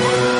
Thank.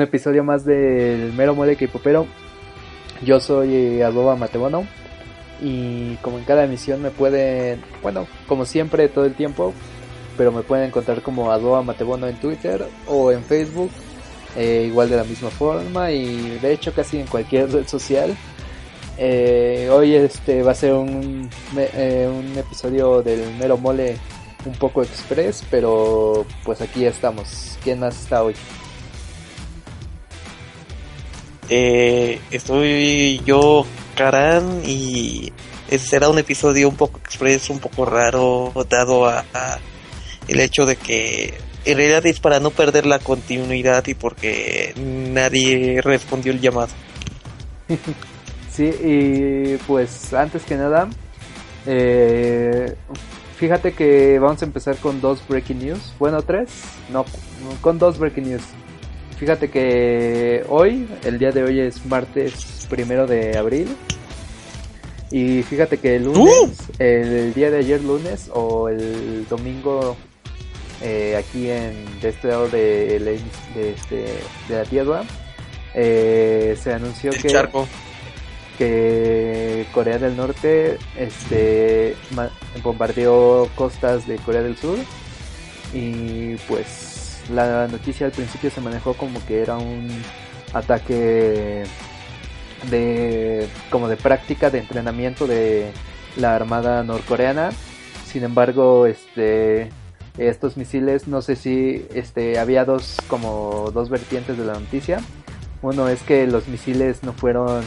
Episodio más del Mero Mole que Popero. Yo soy eh, Adoba Matebono y como en cada emisión me pueden, bueno, como siempre todo el tiempo, pero me pueden encontrar como Adoba Matebono en Twitter o en Facebook, eh, igual de la misma forma y de hecho casi en cualquier red social. Eh, hoy este va a ser un, un episodio del Mero Mole un poco express, pero pues aquí estamos. ¿Quién más está hoy? Eh, estoy yo, Karan, y será un episodio un poco express, un poco raro, dado a, el hecho de que en realidad es para no perder la continuidad y porque nadie respondió el llamado. sí, y pues antes que nada, eh, fíjate que vamos a empezar con dos breaking news. Bueno, tres, no, con dos breaking news. Fíjate que hoy, el día de hoy es martes primero de abril. Y fíjate que el lunes, ¡Uh! el día de ayer lunes o el domingo eh, aquí en de este lado de, de, este, de la tierra eh, se anunció que que Corea del Norte este bombardeó costas de Corea del Sur y pues la noticia al principio se manejó como que era un ataque de como de práctica de entrenamiento de la armada norcoreana. Sin embargo este estos misiles no sé si este había dos como dos vertientes de la noticia. Uno es que los misiles no fueron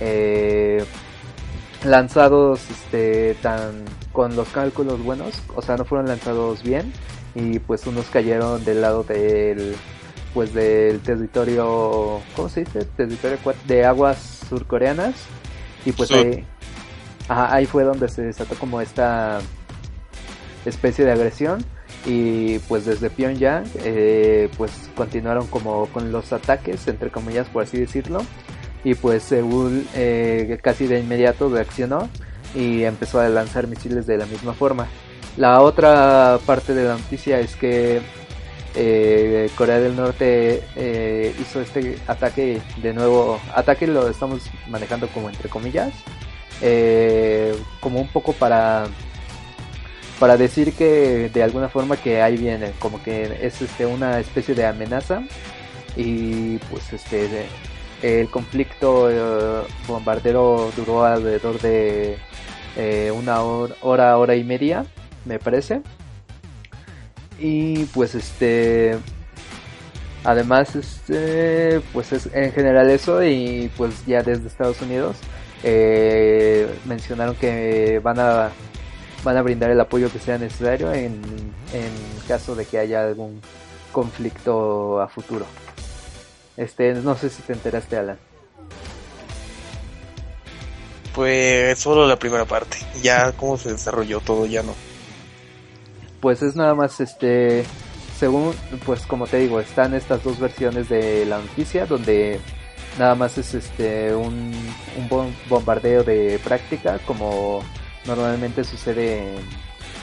eh, lanzados este tan con los cálculos buenos o sea no fueron lanzados bien y pues unos cayeron del lado del pues del territorio ¿cómo se dice? territorio de aguas surcoreanas. Y pues ahí, ahí fue donde se desató como esta especie de agresión. Y pues desde Pyongyang eh, pues continuaron como con los ataques entre comillas por así decirlo. Y pues Seúl eh, casi de inmediato reaccionó y empezó a lanzar misiles de la misma forma la otra parte de la noticia es que eh, Corea del Norte eh, hizo este ataque de nuevo. Ataque lo estamos manejando como entre comillas. Eh, como un poco para para decir que de alguna forma que ahí viene como que es este una especie de amenaza y pues este el conflicto bombardero duró alrededor de una hora hora y media me parece. Y pues este además este pues es en general eso y pues ya desde Estados Unidos eh, mencionaron que van a van a brindar el apoyo que sea necesario en, en caso de que haya algún conflicto a futuro. Este, no sé si te enteraste, Alan. Pues solo la primera parte. Ya cómo se desarrolló todo ya no pues es nada más este según pues como te digo están estas dos versiones de la noticia donde nada más es este un, un bombardeo de práctica como normalmente sucede en,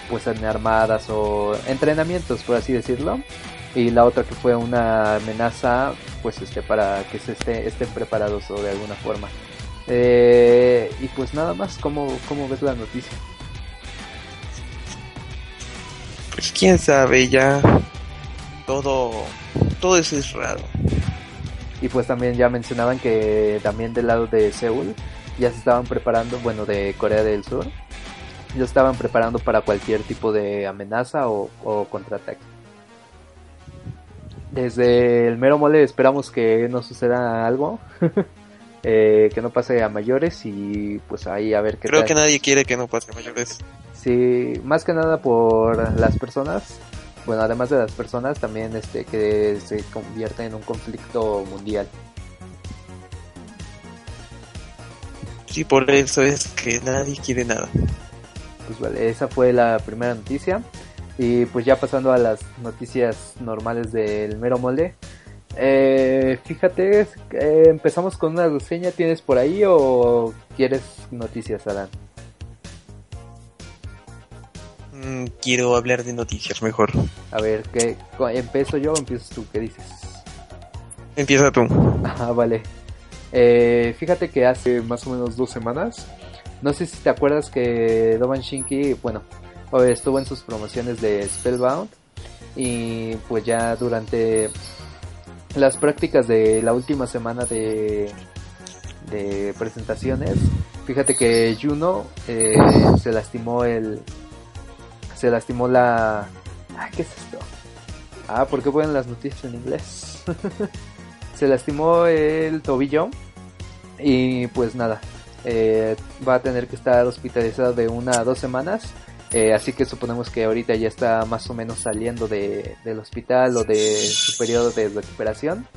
pues en armadas o entrenamientos por así decirlo y la otra que fue una amenaza pues este para que se esté, estén preparados o de alguna forma Eh, y pues nada más, ¿cómo, ¿cómo ves la noticia? Pues quién sabe, ya todo, todo eso es raro. Y pues también ya mencionaban que también del lado de Seúl ya se estaban preparando, bueno, de Corea del Sur, ya estaban preparando para cualquier tipo de amenaza o, o contraataque. Desde el mero mole esperamos que no suceda algo, eh, que no pase a mayores y pues ahí a ver qué Creo tal. que nadie quiere que no pase a mayores. Sí, más que nada por las personas, bueno, además de las personas, también este que se convierte en un conflicto mundial. Sí, por eso es que nadie quiere nada. Pues vale, esa fue la primera noticia. Y pues ya pasando a las noticias normales del mero molde. Eh, fíjate, eh, empezamos con una reseña. ¿Tienes por ahí o quieres noticias, Alan? Mm, quiero hablar de noticias mejor. A ver, ¿qué, ¿empiezo yo o empiezas tú? ¿Qué dices? Empieza tú. Ah, vale. Eh, fíjate que hace más o menos dos semanas, no sé si te acuerdas que Doban Shinki, bueno, estuvo en sus promociones de Spellbound y pues ya durante las prácticas de la última semana de, de presentaciones, fíjate que Juno eh, se lastimó el, se lastimó la, ¿qué es esto? Ah, ¿por qué ponen las noticias en inglés? se lastimó el tobillo y pues nada, eh, va a tener que estar hospitalizado de una a dos semanas. Eh, así que suponemos que ahorita ya está más o menos saliendo de, del hospital o de su periodo de recuperación.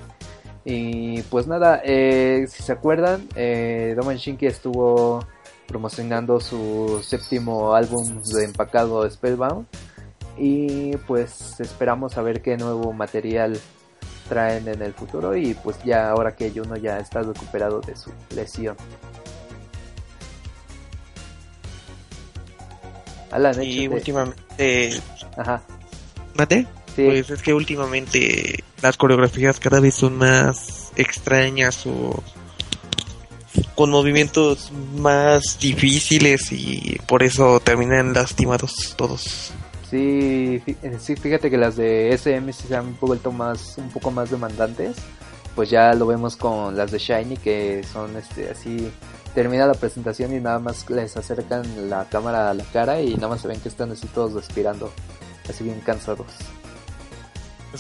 Y pues nada, eh, si se acuerdan, eh, Shinki estuvo promocionando su séptimo álbum de empacado Spellbound. Y pues esperamos a ver qué nuevo material traen en el futuro y pues ya ahora que Juno ya está recuperado de su lesión. Alan, Y últimamente... Ajá, ¿Mate? sí, Pues es que últimamente las coreografías cada vez son más extrañas o con movimientos más difíciles y por eso terminan lastimados todos. sí, eh, sí, fíjate que las de SM sí se han vuelto más, un poco más demandantes. Pues ya lo vemos con las de Shiny que son este así termina la presentación y nada más les acercan la cámara a la cara y nada más se ven que están así todos respirando, así bien cansados.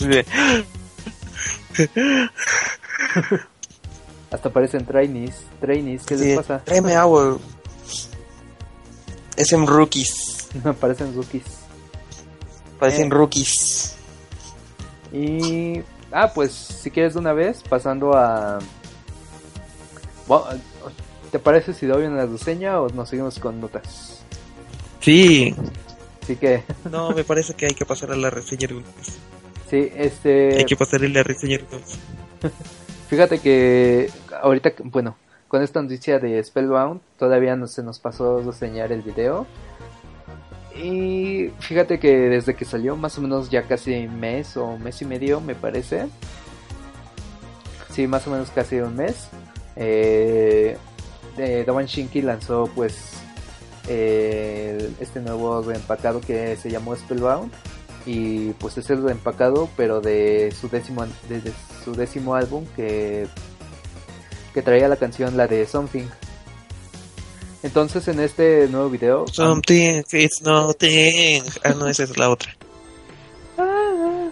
Hasta parecen trainees, trainees, ¿qué sí, les pasa? Tráeme agua. Es en rookies. parecen rookies. Parecen Eh. rookies. Y. Ah, pues si quieres de una vez, pasando a. Bueno, ¿Te parece si doy una reseña o nos seguimos con notas? Sí. Así que, No, me parece que hay que pasar a la reseña de una vez. sí, este. Hay que pasar a la reseña de una vez. Fíjate que ahorita, bueno, con esta noticia de Spellbound, todavía no se nos pasó reseñar el video. Y fíjate que desde que salió, más o menos ya casi mes o mes y medio, me parece. Sí, más o menos casi un mes. Eh, eh, Shinki lanzó pues eh, este nuevo reempacado que se llamó Spellbound y pues es el reempacado pero de su décimo an- de, de su décimo álbum que que traía la canción la de Something entonces en este nuevo video Something, it's nothing. Ah, no, esa es la otra. Ah,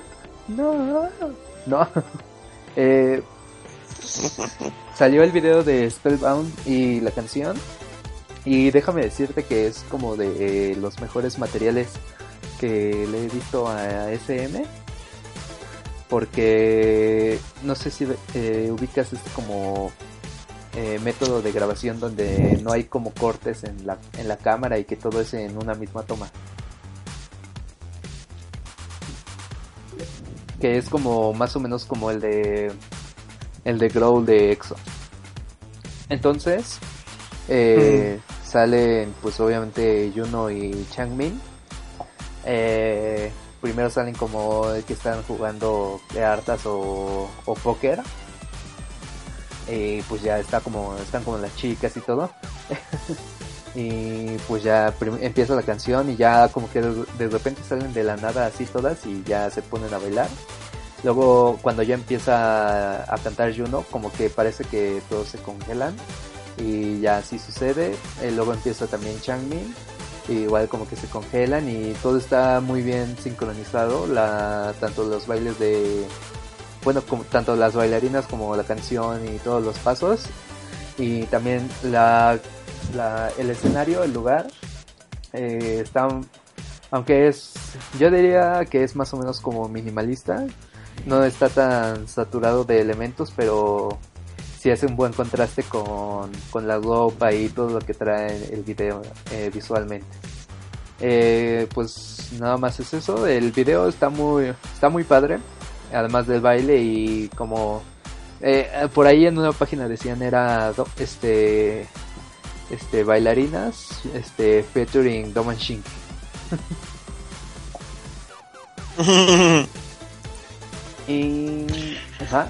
no no Eh, salió el video de Spellbound y la canción y déjame decirte que es como de eh, los mejores materiales que le he visto a SM porque no sé si eh, ubicas este como eh, método de grabación donde no hay como cortes en la, en la cámara y que todo es en una misma toma. Que es como más o menos como el de el de Growl de EXO. Entonces eh, salen pues obviamente Juno y Changmin. Eh, primero salen como que están jugando cartas o, o póker. Y pues ya está como están como las chicas y todo. Y pues ya empieza la canción y ya como que de, repente salen de la nada así todas y ya se ponen a bailar luego cuando ya empieza a, cantar Juno como que parece que todos se congelan y ya así sucede. Y luego empieza también Changmin igual como que se congelan y todo está muy bien sincronizado. La tanto los bailes de bueno como tanto las bailarinas como la canción y todos los pasos. Y también la, el escenario el lugar eh, aunque es yo diría que es más o menos como minimalista no está tan saturado de elementos pero sí hace un buen contraste con, con la ropa y todo lo que trae el video eh, visualmente. Eh, pues nada más es eso, el video está muy, está muy padre, además del baile y como eh, por ahí en una página decían era este este bailarinas este featuring Doman Shink. y ajá.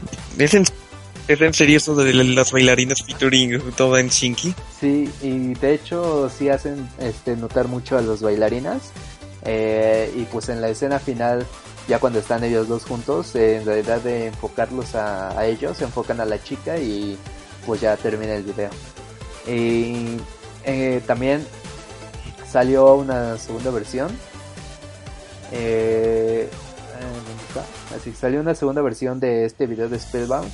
¿Es en serio eso de las bailarinas featuring todo en Shinky? Sí, y de hecho sí hacen este, notar mucho a los bailarinas. Eh, y pues en la escena final, ya cuando están ellos dos juntos, en realidad de enfocarlos a, ellos, se enfocan a la chica y pues ya termina el video. Y eh, también salió una segunda versión. Eh, Así salió una segunda versión de este video de Spellbound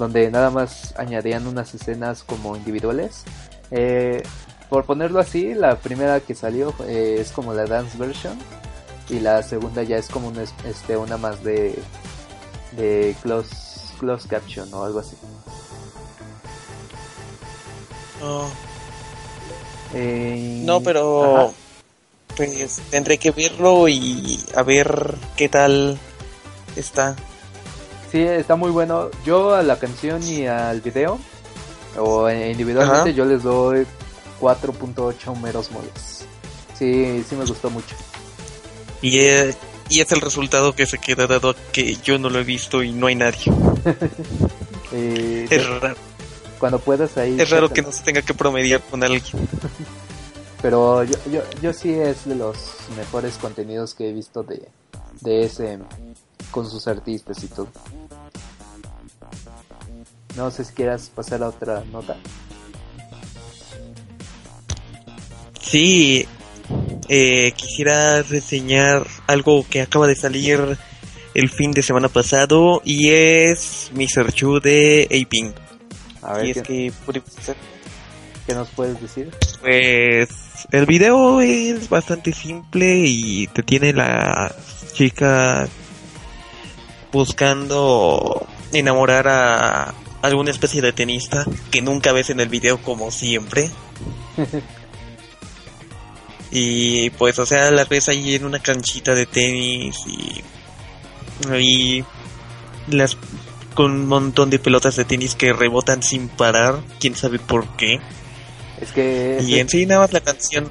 donde nada más añadían unas escenas como individuales. Eh, por ponerlo así, la primera que salió eh, es como la dance version y la segunda ya es como una, este, una más de, de close, close caption o algo así. Oh. no, pero pues tendré que verlo y a ver qué tal está. Sí, está muy bueno. Yo a la canción y al video, o individualmente, yo les doy 4.8 meros moles. Sí, sí me gustó mucho. Y es, y es el resultado que se queda dado que yo no lo he visto y no hay nadie. Eh, es raro. Cuando puedas ahí. Es raro que no se tenga que promediar con alguien. Pero yo, yo, yo sí es de los mejores contenidos que he visto de, de ese con sus artistas y todo. No sé si quieras pasar a otra nota. Sí, eh, quisiera reseñar algo que acaba de salir el fin de semana pasado y es Mr. Chu de Aping. A ver, es ¿qué, que, ¿qué nos puedes decir? Pues el video es bastante simple y te tiene la chica buscando enamorar a alguna especie de tenista que nunca ves en el video como siempre. y pues, o sea, la ves ahí en una canchita de tenis y ahí las con un montón de pelotas de tenis que rebotan sin parar, quién sabe por qué. Es que y en sí nada más la canción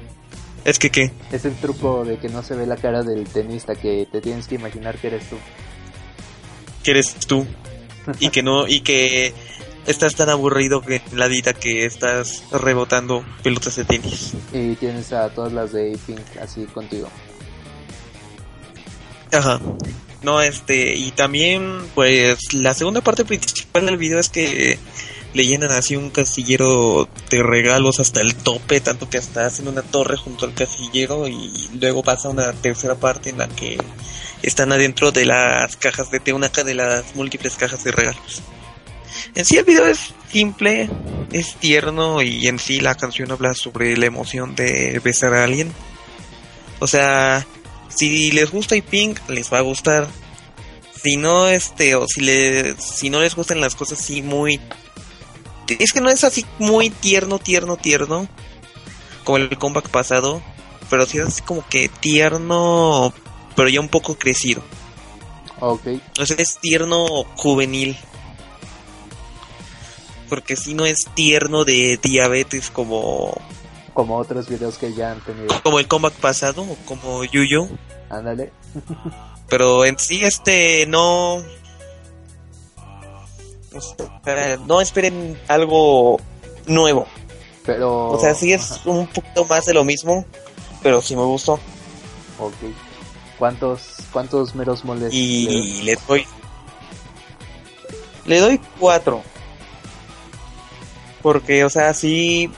es que qué? Es el truco de que no se ve la cara del tenista que te tienes que imaginar que eres tú. Que eres tú y que no y que estás tan aburrido que la vida que estás rebotando pelotas de tenis. Y tienes a todas las de Pink así contigo. Ajá. No, este, y también, pues, la segunda parte principal del video es que le llenan así un casillero de regalos hasta el tope, tanto que hasta hacen una torre junto al casillero y luego pasa una tercera parte en la que están adentro de las cajas de té, una de las múltiples cajas de regalos. En sí el video es simple, es tierno y en sí la canción habla sobre la emoción de besar a alguien. O sea, si les gusta y Pink, les va a gustar. Si no, este, o si, le, si no les gustan las cosas así muy... Es que no es así muy tierno, tierno, tierno. Como el comeback pasado. Pero sí es así como que tierno pero ya un poco crecido. Ok. O sea, es tierno juvenil. Porque si no es tierno de diabetes como... Como otros videos que ya han tenido. Como el comeback pasado, o como Yuyo. Ándale. pero en sí este no... Este, no esperen algo nuevo. Pero. O sea, sí es un poquito más de lo mismo, pero sí me gustó. Ok. ¿Cuántos, cuántos meros moles? Y le doy. Le doy cuatro. Porque, o sea, sí.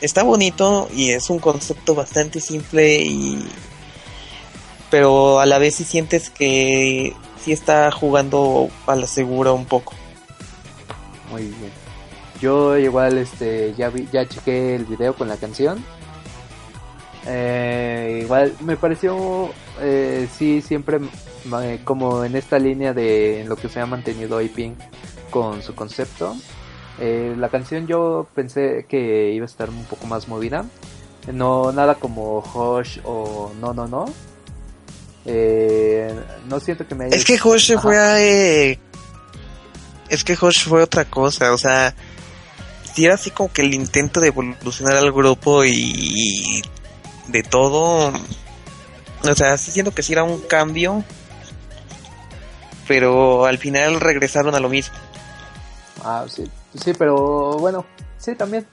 Está bonito y es un concepto bastante simple y. Pero a la vez sí sientes que sí está jugando a la segura un poco. Muy bien. Yo igual este ya vi, ya chequé el video con la canción. Eh, igual me pareció eh, sí siempre eh, como en esta línea de lo que se ha mantenido Pink con su concepto. Eh, la canción yo pensé que iba a estar un poco más movida. No nada como Hush o No No No. Eh, no siento que me haya... Es que Hush fue a, es que Hush fue otra cosa, o sea, si era así como que el intento de evolucionar al grupo y de todo, o sea, sí siento que sí era un cambio, pero al final regresaron a lo mismo. Ah, sí, sí, pero bueno, sí también.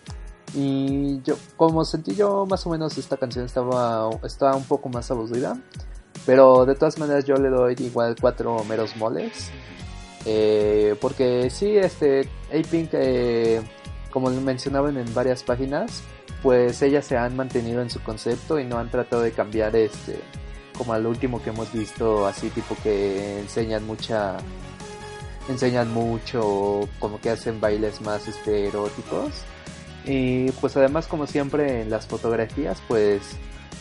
Y yo, como sentí yo más o menos esta canción estaba, estaba un poco más aburrida. Pero de todas maneras yo le doy igual cuatro meros moles. Eh, porque sí, este, A-Pink, eh, como mencionaban en varias páginas, pues ellas se han mantenido en su concepto y no han tratado de cambiar este, como al último que hemos visto, así tipo que enseñan mucha, enseñan mucho, como que hacen bailes más este, eróticos. Y pues además como siempre en las fotografías, pues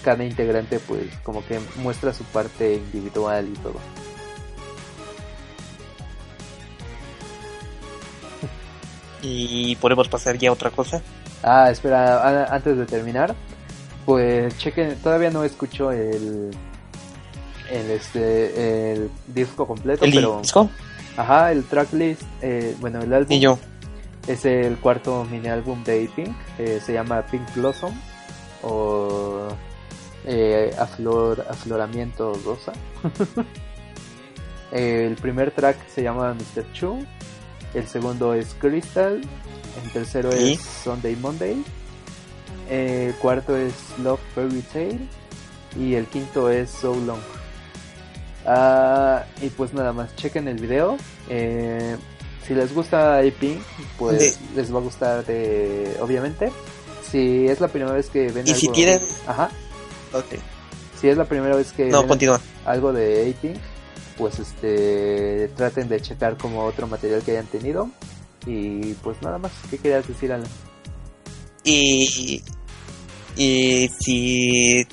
cada integrante pues como que muestra su parte individual y todo. Y podemos pasar ya a otra cosa. Ah, espera, antes de terminar, pues chequen, todavía no escucho el el este el disco completo, ¿El pero disco? ajá, el tracklist, eh, bueno, el álbum Y yo. es el cuarto mini álbum de Pink, eh, se llama Pink Blossom o eh, aflor, afloramiento rosa. el primer track se llama Mr. Chu, el segundo es Crystal, el tercero es Sunday Monday, el cuarto es Love Fairy Tale y el quinto es So Long. Ah, y pues nada más, chequen el video. Eh, si les gusta A-Pink, pues les va a gustar de, obviamente. Si es la primera vez que ven Y algo, si ajá, Ok. si es la primera vez que No, ven algo de A-Pink, pues este traten de checar como otro material que hayan tenido. Y pues nada más, ¿qué querías decir Alan? Y, y si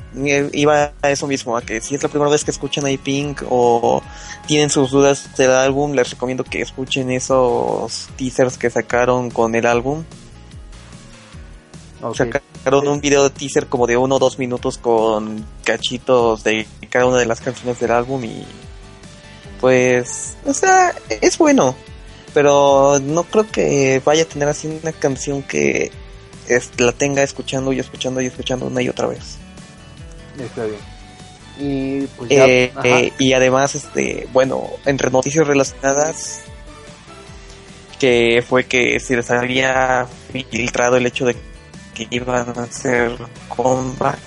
iba a eso mismo, a que si es la primera vez que escuchan a Pink o tienen sus dudas del álbum, les recomiendo que escuchen esos teasers que sacaron con el álbum. Ok, Sacaron un video de teaser como de uno o dos minutos con cachitos de cada una de las canciones del álbum y pues, o sea, es bueno, pero no creo que vaya a tener así una canción que es- la tenga escuchando y escuchando y escuchando una y otra vez. está bien. Y pues ya, Eh, eh, y además, este, bueno, entre noticias relacionadas, que fue que se les había filtrado el hecho de que iban a hacer comeback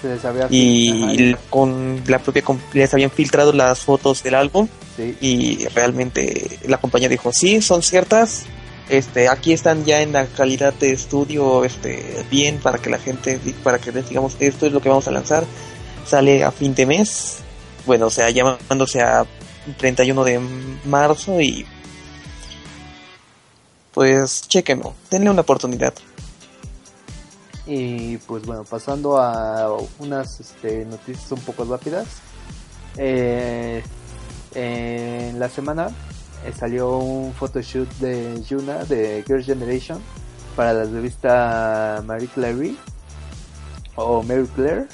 se les había- y ajá, con la propia les habían filtrado las fotos del álbum sí, y realmente la compañía dijo sí son ciertas este aquí están ya en la calidad de estudio este bien para que la gente para que digamos esto es lo que vamos a lanzar sale a fin de mes bueno o sea llamándose a 31 de marzo y pues chequenlo denle una oportunidad Y pues bueno, pasando a unas este, noticias un poco rápidas. Eh, en la semana eh, salió un photoshoot de Yuna de Girl Generation para la revista Marie Claire o Mary Claire.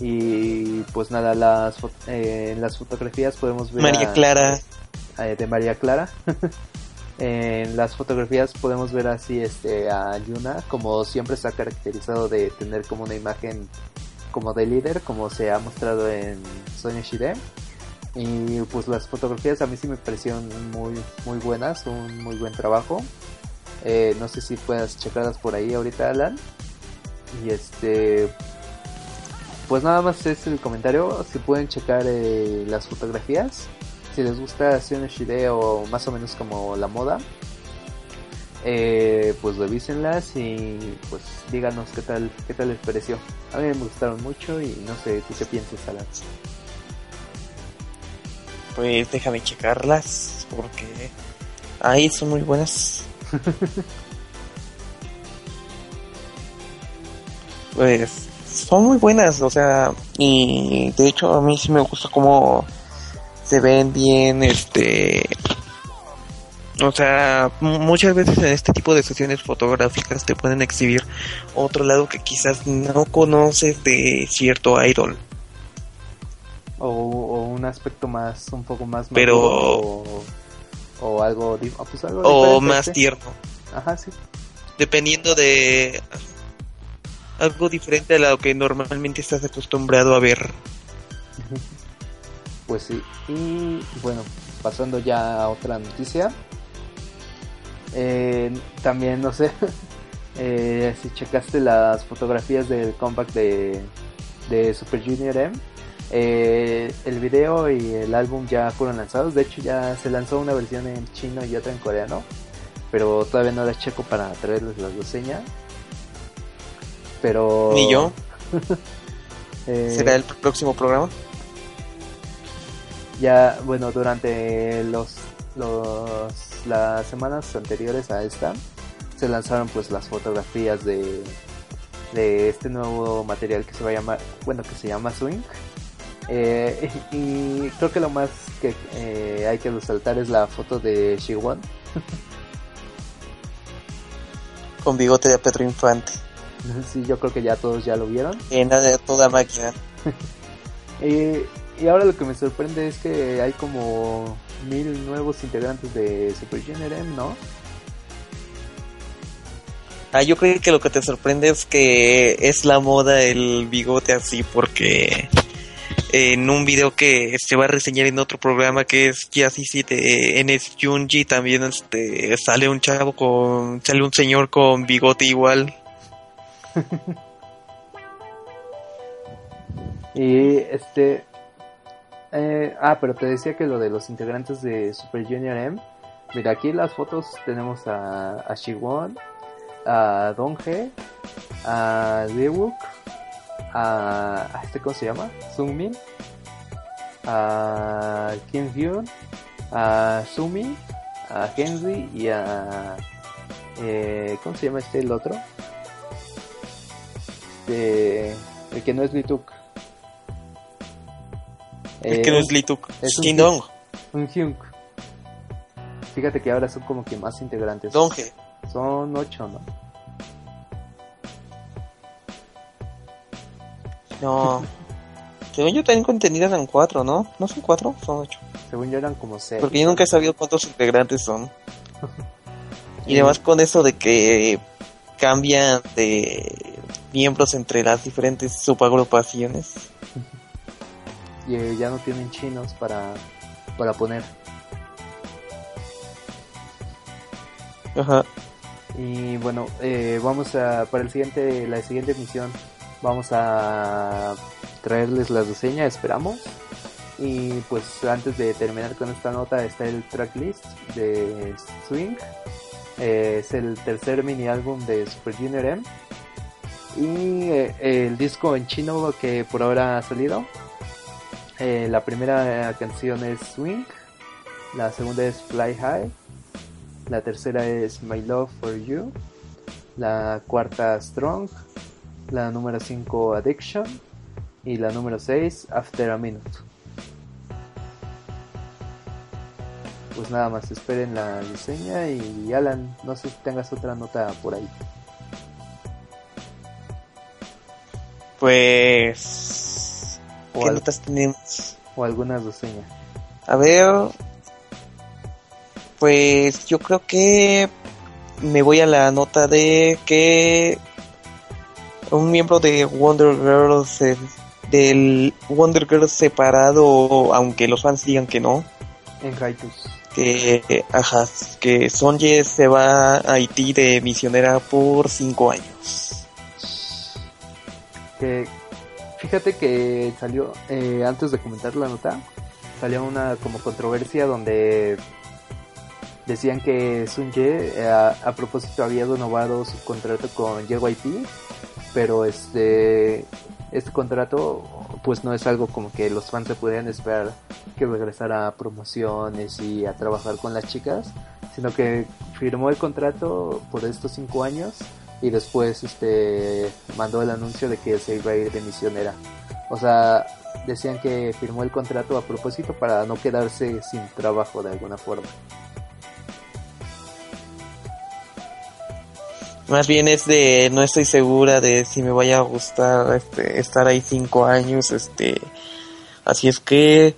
Y pues nada, las, eh, en las fotografías podemos ver María a- Clara eh, de María Clara. en las fotografías podemos ver así este a Yuna, como siempre se ha caracterizado de tener como una imagen como de líder, como se ha mostrado en Sonia Shide. Y pues las fotografías a mí sí me parecieron muy, muy buenas, un muy buen trabajo. Eh, no sé si puedas checarlas por ahí ahorita, Alan. Y este, pues nada más es el comentario. Si pueden checar eh, las fotografías, si les gusta Sion Shide o más o menos como la moda, eh, pues revísenlas y pues díganos qué tal, qué tal les pareció. A mí me gustaron mucho y no sé, ¿tú qué piensas, Alan? Pues déjame checarlas porque ahí son muy buenas. pues son muy buenas, o sea, y de hecho a mí sí me gusta cómo se ven bien, este, o sea, muchas veces en este tipo de sesiones fotográficas te pueden exhibir otro lado que quizás no conoces de cierto idol. O, un aspecto más, un poco más... Pero... O, algo, pues algo o más tierno. Ajá, sí. Dependiendo de algo diferente a lo que normalmente estás acostumbrado a ver. Pues sí. Y bueno, pasando ya a otra noticia. Eh, también, no sé, eh, si checaste las fotografías del comeback de, de Super Junior M. Eh, el video y el álbum ya fueron lanzados. De hecho, ya se lanzó una versión en chino y otra en coreano. Pero todavía no la checo para traerles la reseña. Pero. Ni yo. ¿Será el próximo programa? Ya, bueno, durante los, los las semanas anteriores a esta se lanzaron pues las fotografías de de este nuevo material que se va a llamar, bueno, que se llama Swing. Eh, y creo que lo más que eh, hay que resaltar es la foto de Shiwon. Con bigote de Pedro Infante. Sí, yo creo que ya todos ya lo vieron. En de toda máquina. y, y ahora lo que me sorprende es que hay como mil nuevos integrantes de Super Junior M, ¿no? Ah, yo creo que lo que te sorprende es que es la moda el bigote así porque en un video que se va a reseñar en otro programa que es Jazzy de NS Junji también este sale un chavo con sale un señor con bigote igual. y este eh, ah, pero te decía que lo de los integrantes de Super Junior M. Mira, aquí en las fotos tenemos a, a Shiwon, a Donghae, a Daewoo, a, a este, ¿cómo se llama? Sungmin, a Kim Hyun, a Sumi, a Henry y a... Eh, ¿Cómo se llama este el otro? Este, el que no es Lituk. Es que no es Lituk, es Dong. Un Hyung. Fíjate que ahora son como que más integrantes. Donge. Son ocho, ¿no? No. Según yo tengo entendido eran cuatro, ¿no? ¿No son cuatro? Son ocho. Según yo eran como seis. Porque yo nunca he sabido cuántos integrantes son. y además con eso de que cambian de miembros entre las diferentes subagrupaciones y eh, ya no tienen chinos para, para poner. Ajá. Y bueno, eh, vamos a, para el siguiente, la siguiente emisión, vamos a traerles la reseña, esperamos. Y pues antes de terminar con esta nota está el tracklist de Swing. Eh, es el tercer mini álbum de Super Junior M. Y el disco en chino que por ahora ha salido eh, la primera canción es Swing, la segunda es Fly High, la tercera es My Love for You, la cuarta Strong, la número 5 Addiction y la número 6 After a Minute. Pues nada más, esperen la diseña y Alan, no sé si tengas otra nota por ahí. Pues ¿Qué notas tenemos? O alguna reseña. A ver. Pues yo creo que me voy a la nota de que un miembro de Wonder Girls del Wonder Girl separado, aunque los fans digan que no. En Haitus. Que, ajá, que Sonje se va a Haití de misionera por cinco años. Que fíjate que salió, eh, antes de comentar la nota, salió una como controversia donde decían que Sunje eh, a, a, propósito había renovado su contrato con JYP, pero este este contrato pues no es algo como que los fans se pudieran esperar que regresara a promociones y a trabajar con las chicas, sino que firmó el contrato por estos cinco años y después este mandó el anuncio de que se iba a ir de misionera. O sea, decían que firmó el contrato a propósito para no quedarse sin trabajo de alguna forma. Más bien es de no estoy segura de si me vaya a gustar este, estar ahí cinco años, este, así es que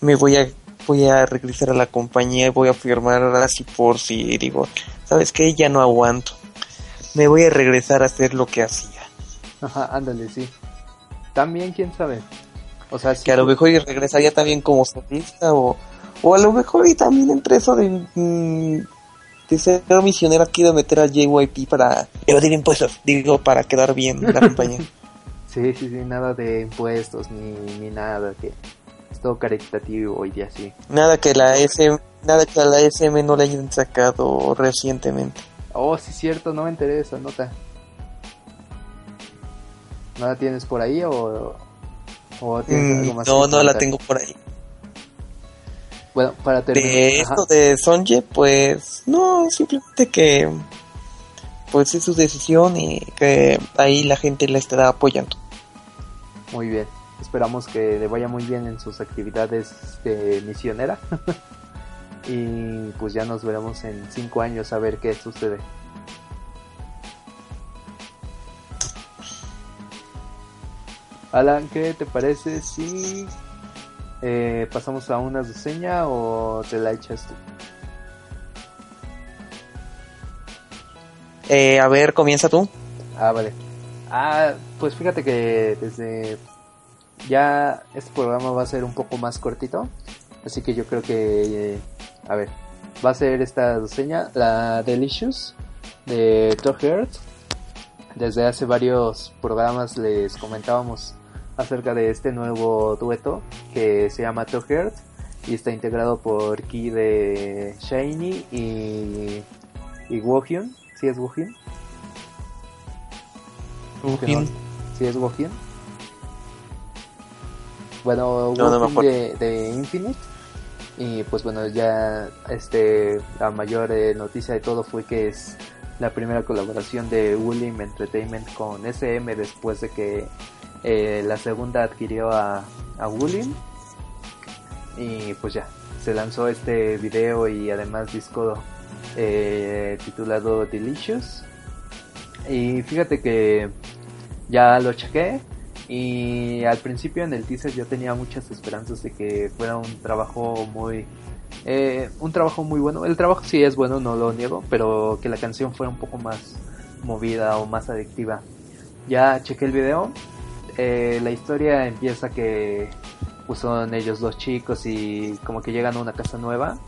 me voy a voy a regresar a la compañía y voy a firmar así por si digo, sabes que ya no aguanto, me voy a regresar a hacer lo que hacía. Ajá, ándale, sí. También quién sabe. O sea, que a lo mejor y regresaría también como solista o o a lo mejor y también entre eso de mmm, de ser misionero quiero meter a JYP para evadir impuestos, digo, para quedar bien la compañía. Sí, sí, sí, nada de impuestos ni, ni nada, que es todo caritativo y así. Nada que la SM, nada que a la SM no le hayan sacado recientemente. Oh, sí, cierto, no me interesa, nota. ¿No la tienes por ahí o, o tienes Mm, algo más no, que no la tengo por ahí. Bueno, para terminar. De ajá. esto de Sonje, pues no, simplemente que pues es su decisión y que ahí la gente la estará apoyando. Muy bien. Esperamos que le vaya muy bien en sus actividades de misionera. y pues ya nos veremos en cinco años a ver qué sucede. Alan, ¿qué te parece si eh, pasamos a una reseña o te la echas tú? Eh, a ver, comienza tú. Ah, vale. Ah, pues fíjate que desde ya este programa va a ser un poco más cortito, así que yo creo que, eh, a ver, va a ser esta reseña, la Delicious de Heart. Desde hace varios programas les comentábamos acerca de este nuevo dueto que se llama Top Heart y está integrado por Ki de Shiny y, y Wohyun, ¿sí es Wohyun? que no- Sí, es Wohyun. Bueno, No, Wohyun de, de Infinite. Y pues bueno, ya este la mayor eh, noticia de todo fue que es la primera colaboración de William Entertainment con SM después de que eh, la segunda adquirió a, a. Y pues ya, se lanzó este video y además disco eh, titulado Delicious. Y fíjate que ya lo chequé y al principio en el teaser yo tenía muchas esperanzas de que fuera un trabajo muy eh, un trabajo muy bueno el trabajo sí es bueno no lo niego pero que la canción fuera un poco más movida o más adictiva ya chequé el video eh, la historia empieza que pues son ellos dos chicos y como que llegan a una casa nueva.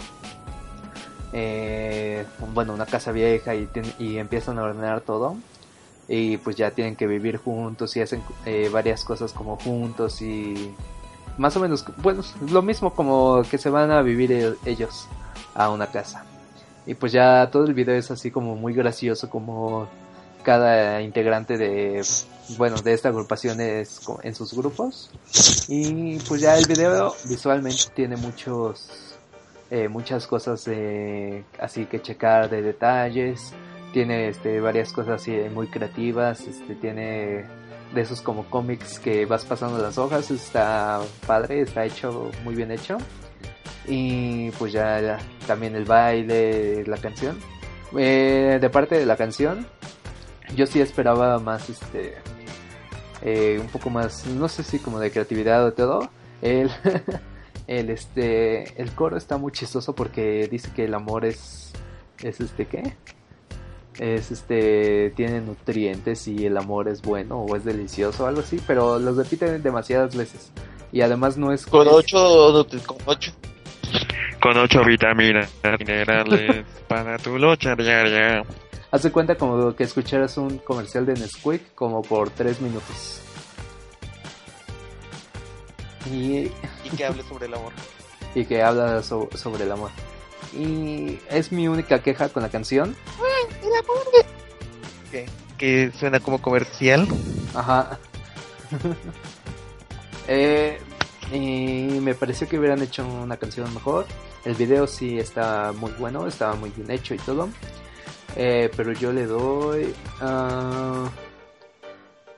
Eh, bueno una casa vieja y, y empiezan a ordenar todo. Y pues ya tienen que vivir juntos y hacen eh, varias cosas como juntos y más o menos bueno lo mismo como que se van a vivir ellos a una casa. Y pues ya todo el video es así como muy gracioso como cada integrante de bueno de esta agrupación es en sus grupos. Y pues ya el video visualmente tiene muchos eh, muchas cosas eh, así que checar de detalles. Tiene este varias cosas así muy creativas este tiene de esos como cómics que vas pasando las hojas. Está padre está hecho muy bien hecho. Y pues ya, ya, también el baile la canción. Eh, de parte de la canción yo sí esperaba más este eh, un poco más no sé si como de creatividad o todo. El el este el coro está muy chistoso porque dice que el amor es es este qué es este tiene nutrientes y el amor es bueno o es delicioso o algo así, pero los repiten demasiadas veces. Y además no es con ocho con ocho. Con ocho vitaminas minerales para tu lucha diaria. Hace cuenta como que escucharas un comercial de Nesquik como por tres minutos. Y, que hable sobre el amor. Y que habla sobre el amor. Y es mi única queja con la canción. el amor. ¿Qué? Que suena como comercial. Ajá. eh, y me pareció que hubieran hecho una canción mejor. El video sí está muy bueno, estaba muy bien hecho y todo. Eh, pero yo le doy uh,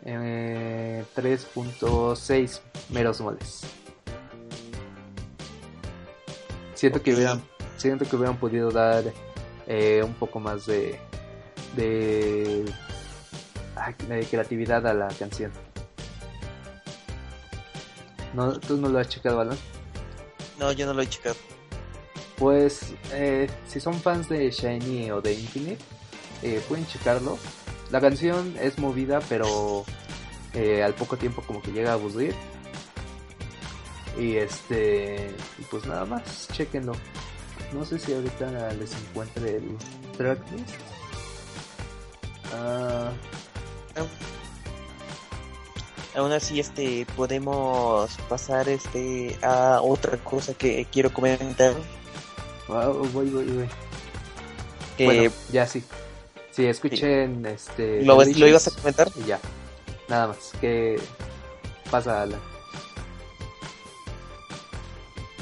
eh, 3.6 meros moles. Siento que hubieran, siento que hubieran podido dar eh, un poco más de, de, de creatividad a la canción. ¿No, ¿Tú no lo has checado, Alan? No, yo no lo he checado. Pues, eh, si son fans de Shiny o de Infinite, eh, pueden checarlo. La canción es movida, pero eh, al poco tiempo como que llega a aburrir. Y este, pues nada más, chequenlo. No sé si ahorita les encuentre el tracklist. Ah, aún así este podemos pasar este a otra cosa que quiero comentar voy, voy, voy. bueno, ya sí. Sí, escuchen este. ¿Lo, ¿Lo, ibas a comentar? Y ya. Nada más. ¿Qué pasa, Alan?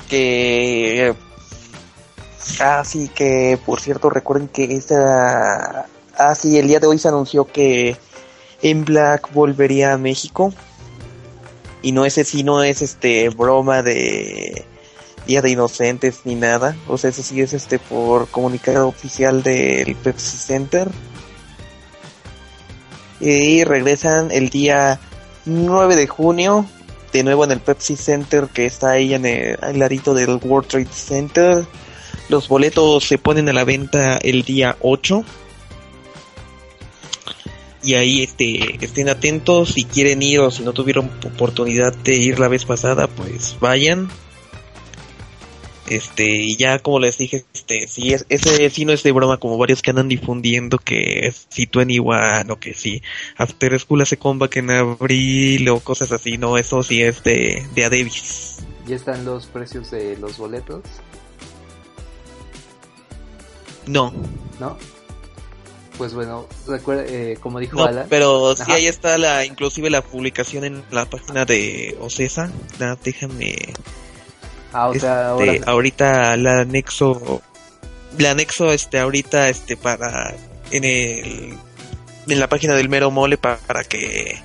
Que. Ah, sí, que por cierto, recuerden que esta. Ah, sí, el día de hoy se anunció que en Black volvería a México. Y no ese sí no es este broma de Día de Inocentes ni nada. O sea, eso sí es este por comunicado oficial del Pepsi Center. Y regresan el día 9 de junio, de nuevo en el Pepsi Center que está ahí en el al ladito del World Trade Center. Los boletos se ponen a la venta el día 8. Y ahí este, estén atentos si quieren ir o si no tuvieron oportunidad de ir la vez pasada, pues vayan este, y ya como les dije, este, si es, ese sí no es de broma como varios que andan difundiendo que si tú en igual o que si After School hace comeback en abril o cosas así, no, eso sí es de, de Adebis. ¿Ya están los precios de los boletos? No. ¿No? Pues bueno, recuerda, eh, como dijo no, Pero sí, ahí está la, inclusive la publicación en la página de Ocesa. déjame Ah, este, ahorita la anexo, la anexo este ahorita este para en el en la página del mero mole para, que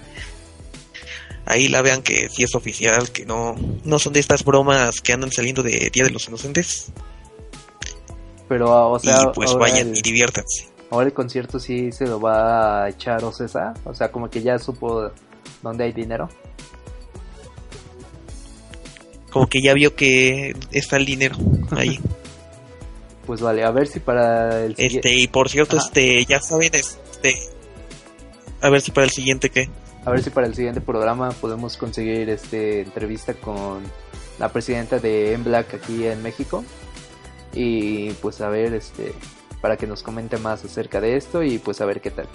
ahí la vean que sí es oficial, que no no son de estas bromas que andan saliendo de Día de los Inocentes. Pero o sea, y pues vayan y diviértanse. Ahora el concierto sí se lo va a echar Ocesa, o sea, como que ya supo dónde hay dinero como que ya vio que está el dinero ahí. Pues vale, a ver si para el Este, y por cierto, este, ya saben, este, a ver si para el siguiente qué. A ver si para el siguiente programa podemos conseguir este entrevista con la presidenta de Black aquí en México. Y pues a ver, este, para que nos comente más acerca de esto y pues a ver qué tal.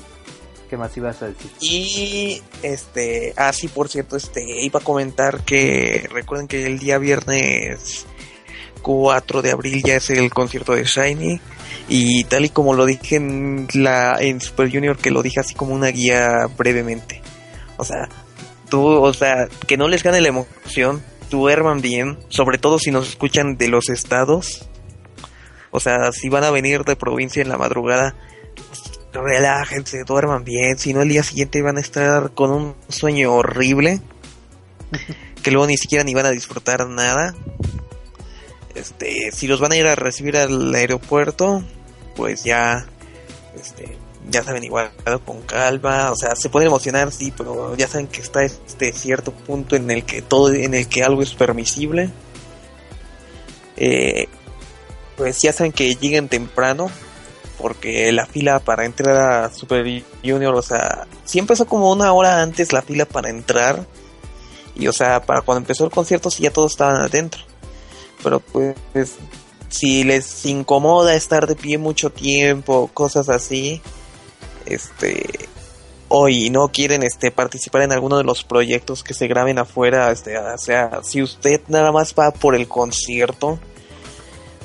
¿Qué más ibas a decir? Y este, ah sí, por cierto, este, iba a comentar que recuerden que el día viernes 4 de abril ya es el concierto de Shiny y tal y como lo dije en la en Super Junior que lo dije así como una guía brevemente. O sea, tú, o sea, que no les gane la emoción, duerman bien, sobre todo si nos escuchan de los estados. O sea, si van a venir de provincia en la madrugada, relájense, duerman bien, si no el día siguiente van a estar con un sueño horrible, que luego ni siquiera ni van a disfrutar nada. Este, si los van a ir a recibir al aeropuerto, pues ya, este, ya saben igual con calma, o sea, se pueden emocionar sí, pero ya saben que está este cierto punto en el que todo, en el que algo es permisible. Eh, pues ya saben que lleguen temprano, porque la fila para entrar a Super Junior, o sea, sí empezó como una hora antes la fila para entrar. Y o sea, para cuando empezó el concierto sí ya todos estaban adentro. Pero pues si les incomoda estar de pie mucho tiempo, cosas así, este hoy no quieren este participar en alguno de los proyectos que se graben afuera, este, o sea, si usted nada más va por el concierto,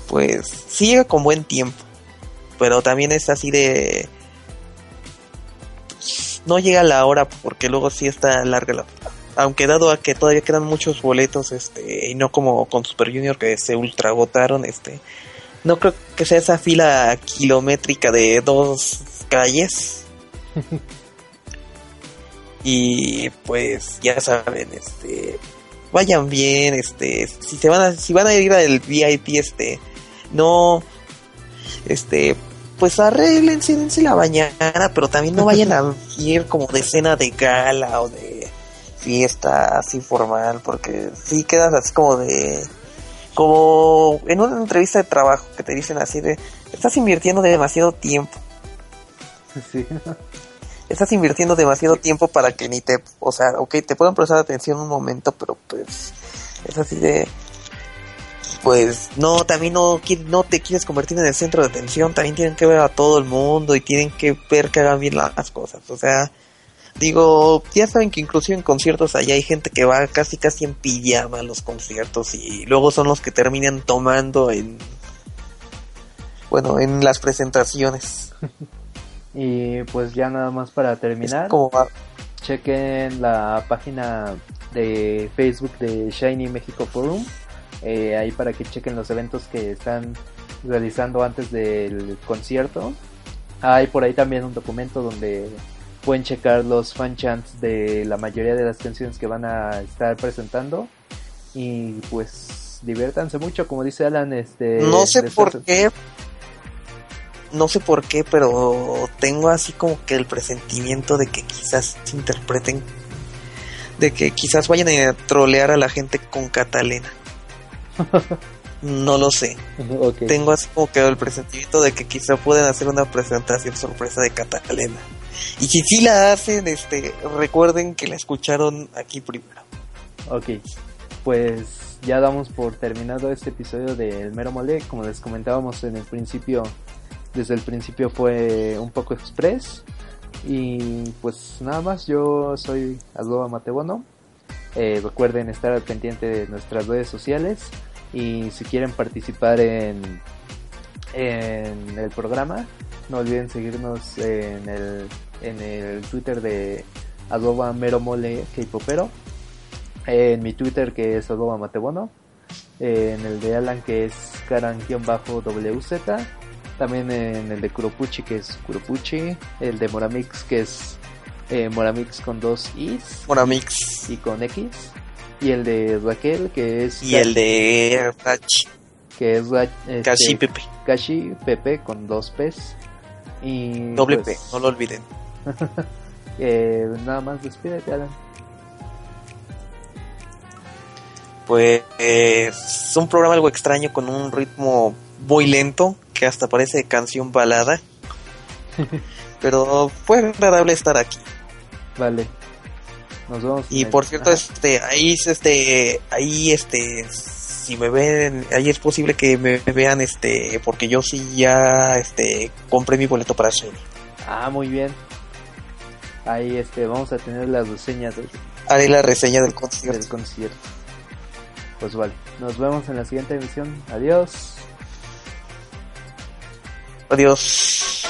pues sí con buen tiempo pero también es así de no llega la hora porque luego sí está larga la aunque dado a que todavía quedan muchos boletos este y no como con Super Junior que se ultra agotaron este no creo que sea esa fila kilométrica de dos calles. Y pues ya saben este vayan bien este si se van a si van a ir al VIP este no este pues arreglense, dense la bañada, pero también no vayan a ir como de cena de gala o de fiesta así formal, porque si quedas así como de como en una entrevista de trabajo que te dicen así de estás invirtiendo demasiado tiempo. Sí. Estás invirtiendo demasiado tiempo para que ni te, o sea, ok, te puedan prestar atención un momento, pero pues es así de pues no, también no, no te quieres convertir en el centro de atención, también tienen que ver a todo el mundo y tienen que ver que hagan bien las cosas, o sea, digo, ya saben que inclusive en conciertos allá hay gente que va casi casi en pijama a los conciertos y luego son los que terminan tomando en, bueno, en las presentaciones. y pues ya nada más para terminar, chequen la página de Facebook de Shiny México Forum eh, ahí para que chequen los eventos que están realizando antes del concierto. Hay por ahí también un documento donde pueden checar los fan chants de la mayoría de las canciones que van a estar presentando. Y pues diviértanse mucho como dice Alan este no sé por qué. No sé por qué pero tengo así como que el presentimiento de que quizás se interpreten de que quizás vayan a trolear a la gente con Catalina no lo sé. Tengo así como que el presentimiento de que quizá pueden hacer una presentación sorpresa de Catalina. Y si sí la hacen, este, recuerden que la escucharon aquí primero. Ok, pues ya damos por terminado este episodio de El Mero Mole. Como les comentábamos en el principio, desde el principio fue un poco express. Y pues nada más, yo soy Aldoba Matebono. Eh, recuerden estar al pendiente de nuestras redes sociales y si quieren participar en, en el programa, no olviden seguirnos en el, en el Twitter de arroba meromole kpopero, en mi Twitter que es arroba matebono, en el de Alan que es karan-wz, también en el de Kuropuchi que es Kuropuchi, el de Moramix que es eh, Moramix con dos Is. Moramix. Y con X. Y el de Raquel, que es. Y el de Rachi. Que es este, Kashi Pepe. Kashi Pepe con dos P's. Y. Doble P, pues, no lo olviden. eh, nada más despídete, Alan. Pues es un programa algo extraño con un ritmo muy lento que hasta parece canción balada. Pero fue agradable estar aquí. Vale. Nos vemos. Y por cierto, este, ahí, este, ahí, este, si me ven, ahí es posible que me, vean, este, porque yo sí ya, este, compré mi boleto para Sony. Ah, muy bien. Ahí, este, vamos a tener las reseñas. Haré la reseña del concierto. Del concierto. Pues vale. Nos vemos en la siguiente emisión. Adiós. Adiós.